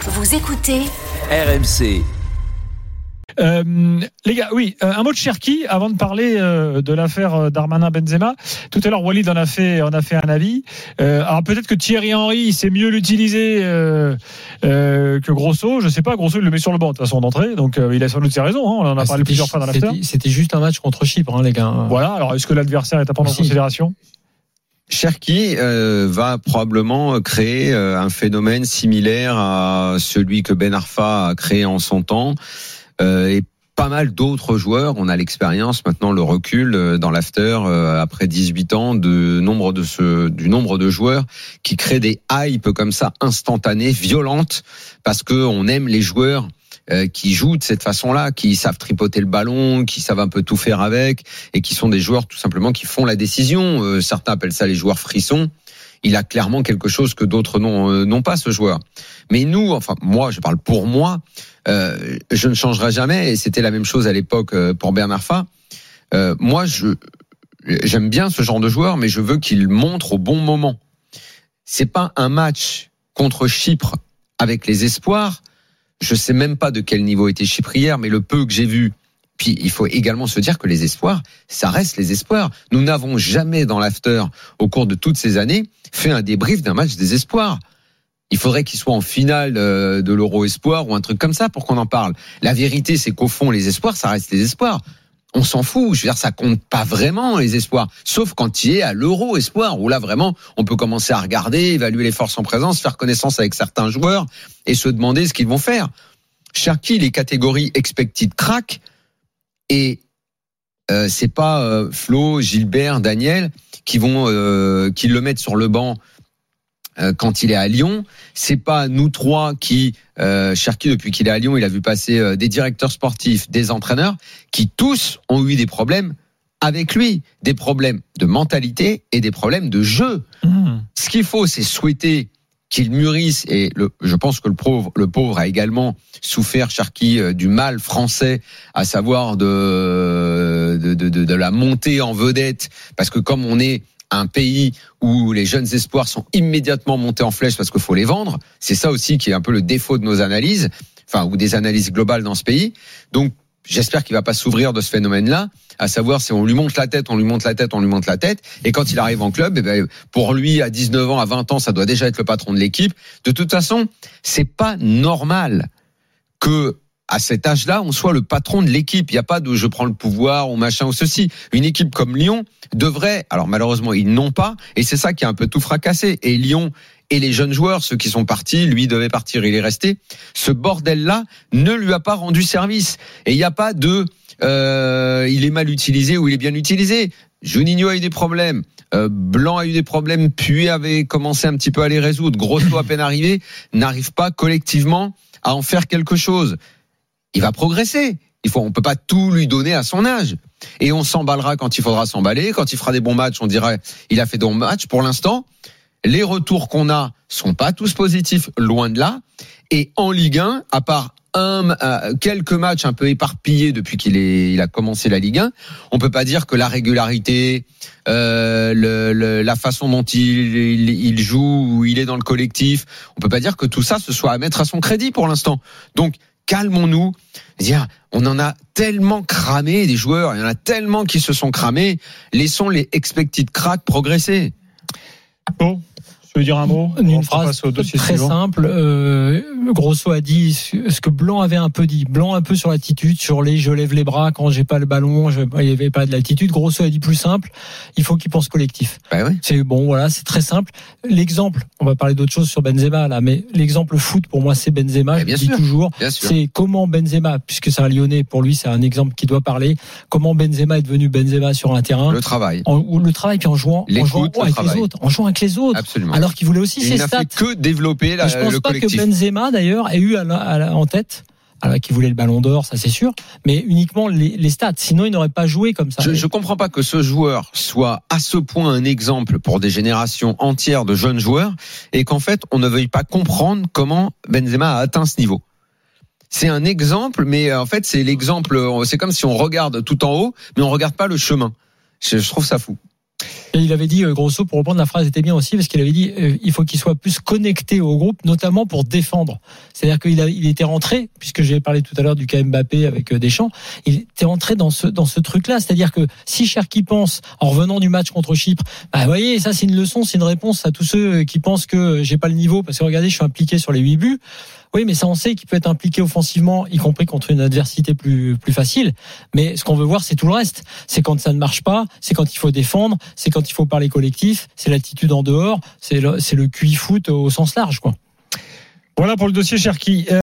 Vous écoutez RMC. Euh, les gars, oui, euh, un mot de Cherki avant de parler euh, de l'affaire euh, Darmanin-Benzema. Tout à l'heure, Walid en a fait, en a fait un avis. Euh, alors peut-être que Thierry Henry, il sait mieux l'utiliser euh, euh, que Grosso. Je sais pas, Grosso, il le met sur le banc de toute façon d'entrée, donc euh, il a sans doute ses raisons. Hein, on en a Ah, parlé plusieurs fois dans l'after. c'était- C'était juste un match contre Chypre, hein, les gars. Voilà. Alors est-ce que l'adversaire est à prendre en Si. considération? Cherki euh, va probablement créer euh, un phénomène similaire à celui que Ben Arfa a créé en son temps euh, et pas mal d'autres joueurs. On a l'expérience maintenant, le recul euh, dans l'after euh, après 18 ans nombre de ce, du nombre de joueurs qui créent des hypes comme ça instantanées, violentes, parce que on aime les joueurs euh, qui jouent de cette façon-là, qui savent tripoter le ballon, qui savent un peu tout faire avec, et qui sont des joueurs tout simplement qui font la décision. Euh, certains appellent ça les joueurs frissons. Il a clairement quelque chose que d'autres n'ont euh, pas ce joueur. Mais nous, enfin moi, je parle pour moi, je ne changerai jamais. Et c'était la même chose à l'époque pour Bernard Fa. Moi, je j'aime bien ce genre de joueur, mais je veux qu'il montre au bon moment. C'est pas un match contre Chypre avec les espoirs. Je sais même pas de quel niveau était Chypre hier, mais le peu que j'ai vu. Puis il faut également se dire que les espoirs, ça reste les espoirs. Nous n'avons jamais dans l'after, au cours de toutes ces années, fait un débrief d'un match des espoirs. Il faudrait qu'il soit en finale euh, de l'Euro Espoir ou un truc comme ça pour qu'on en parle. La vérité, c'est qu'au fond, les espoirs, ça reste les espoirs. On s'en fout. Je veux dire, ça compte pas vraiment les espoirs, sauf quand il est à l'Euro Espoir, où là vraiment, on peut commencer à regarder, évaluer les forces en présence, faire connaissance avec certains joueurs et se demander ce qu'ils vont faire. Cherki, les catégories expected crack et euh, c'est pas euh, Flo, Gilbert, Daniel qui vont euh, qui le mettent sur le banc quand il est à Lyon. C'est pas nous trois qui euh, Cherki depuis qu'il est à Lyon, il a vu passer euh, des directeurs sportifs, des entraîneurs qui tous ont eu des problèmes avec lui, des problèmes de mentalité et des problèmes de jeu. Ce qu'il faut, c'est souhaiter qu'il mûrisse et le, je pense que le pauvre, le pauvre a également souffert, Cherki, euh, du mal français, à savoir de, de- de la montée en vedette, parce que comme on est un pays où les jeunes espoirs sont immédiatement montés en flèche parce qu'il faut les vendre, c'est ça aussi qui est un peu le défaut de nos analyses, enfin ou des analyses globales dans ce pays. Donc j'espère qu'il va pas s'ouvrir de ce phénomène-là, à savoir si on lui monte la tête, on lui monte la tête, on lui monte la tête, et quand il arrive en club, eh ben, pour lui à 19 ans, à 20 ans, ça doit déjà être le patron de l'équipe. De toute façon, c'est pas normal que à cet âge-là, on soit le patron de l'équipe. Il n'y a pas de je prends le pouvoir ou machin ou ceci. Une équipe comme Lyon devrait, alors malheureusement ils n'ont pas, et c'est ça qui a un peu tout fracassé. Et Lyon et les jeunes joueurs, ceux qui sont partis, lui devait partir, il est resté. Ce bordel-là ne lui a pas rendu service. Et il n'y a pas de euh, il est mal utilisé ou il est bien utilisé. Juninho a eu des problèmes. Euh, Blanc a eu des problèmes, puis avait commencé un petit peu à les résoudre. Grosso à peine arrivé, n'arrive pas collectivement à en faire quelque chose. Il va progresser. Il faut, on peut pas tout lui donner à son âge. Et on s'emballera quand il faudra s'emballer. Quand il fera des bons matchs, on dirait il a fait de bons matchs. Pour l'instant, les retours qu'on a sont pas tous positifs, loin de là. Et en Ligue 1, à part un, euh, quelques matchs un peu éparpillés depuis qu'il il a commencé la Ligue 1, on peut pas dire que la régularité, euh, le, le- la façon dont il, il, il joue, ou il est dans le collectif, on peut pas dire que tout ça se soit à mettre à son crédit pour l'instant. Donc calmons-nous. On en a tellement cramé des joueurs, il y en a tellement qui se sont cramés. Laissons les expected crack progresser. Bon, tu veux dire un mot Une On phrase passe au dossier très suivant. simple. Euh, Grosso a dit ce que Blanc avait un peu dit. Blanc un peu sur l'attitude, sur les je lève les bras quand j'ai pas le ballon, je, il y avait pas de l'attitude. Grosso a dit plus simple. Il faut qu'il pense collectif. Bah ouais. C'est bon, voilà, c'est très simple. L'exemple, on va parler d'autre chose sur Benzema là, mais l'exemple foot pour moi c'est Benzema. Mais Je bien le dis sûr. toujours. C'est comment Benzema, puisque c'est un Lyonnais, pour lui c'est un exemple qui doit parler. Comment Benzema est devenu Benzema sur un terrain. Le travail. En, ou le travail puis en jouant, en jouant avec travail. les autres, en jouant avec les autres. Absolument. Alors qu'il voulait aussi il ses n'a stats. fait que développer la- Et je pense le pas collectif. que Benzema d'ailleurs ait eu à la- à la- en tête, alors qu'il voulait le Ballon d'Or, ça c'est sûr, mais uniquement les, les stats. Sinon, il n'aurait pas joué comme ça. Je, je comprends pas que ce joueur soit à ce point un exemple pour des générations entières de jeunes joueurs et qu'en fait on ne veuille pas comprendre comment Benzema a atteint ce niveau. C'est un exemple, mais euh, en fait c'est l'exemple. C'est comme si on regarde tout en haut, mais on regarde pas le chemin. Je, je trouve ça fou. Il avait dit, euh, Grosso, pour reprendre la phrase, était bien aussi, parce qu'il avait dit, euh, il faut qu'il soit plus connecté au groupe, notamment pour défendre. C'est-à-dire qu'il il était rentré, puisque j'ai parlé tout à l'heure du cas Mbappé avec euh, Deschamps, il était rentré dans ce, dans ce truc-là. C'est-à-dire que si Cherki pense, en revenant du match contre Chypre, bah, vous voyez, ça c'est une leçon, c'est une réponse à tous ceux qui pensent que j'ai pas le niveau, parce que regardez, je suis impliqué sur les huit buts. Oui, mais ça, on sait qu'il peut être impliqué offensivement, y compris contre une adversité plus, plus facile. Mais ce qu'on veut voir, c'est tout le reste. C'est quand ça ne marche pas, c'est quand il faut défendre, c'est quand il faut parler collectif, c'est l'attitude en dehors, c'est le, le QI foot au sens large, quoi. Voilà pour le dossier Cherki.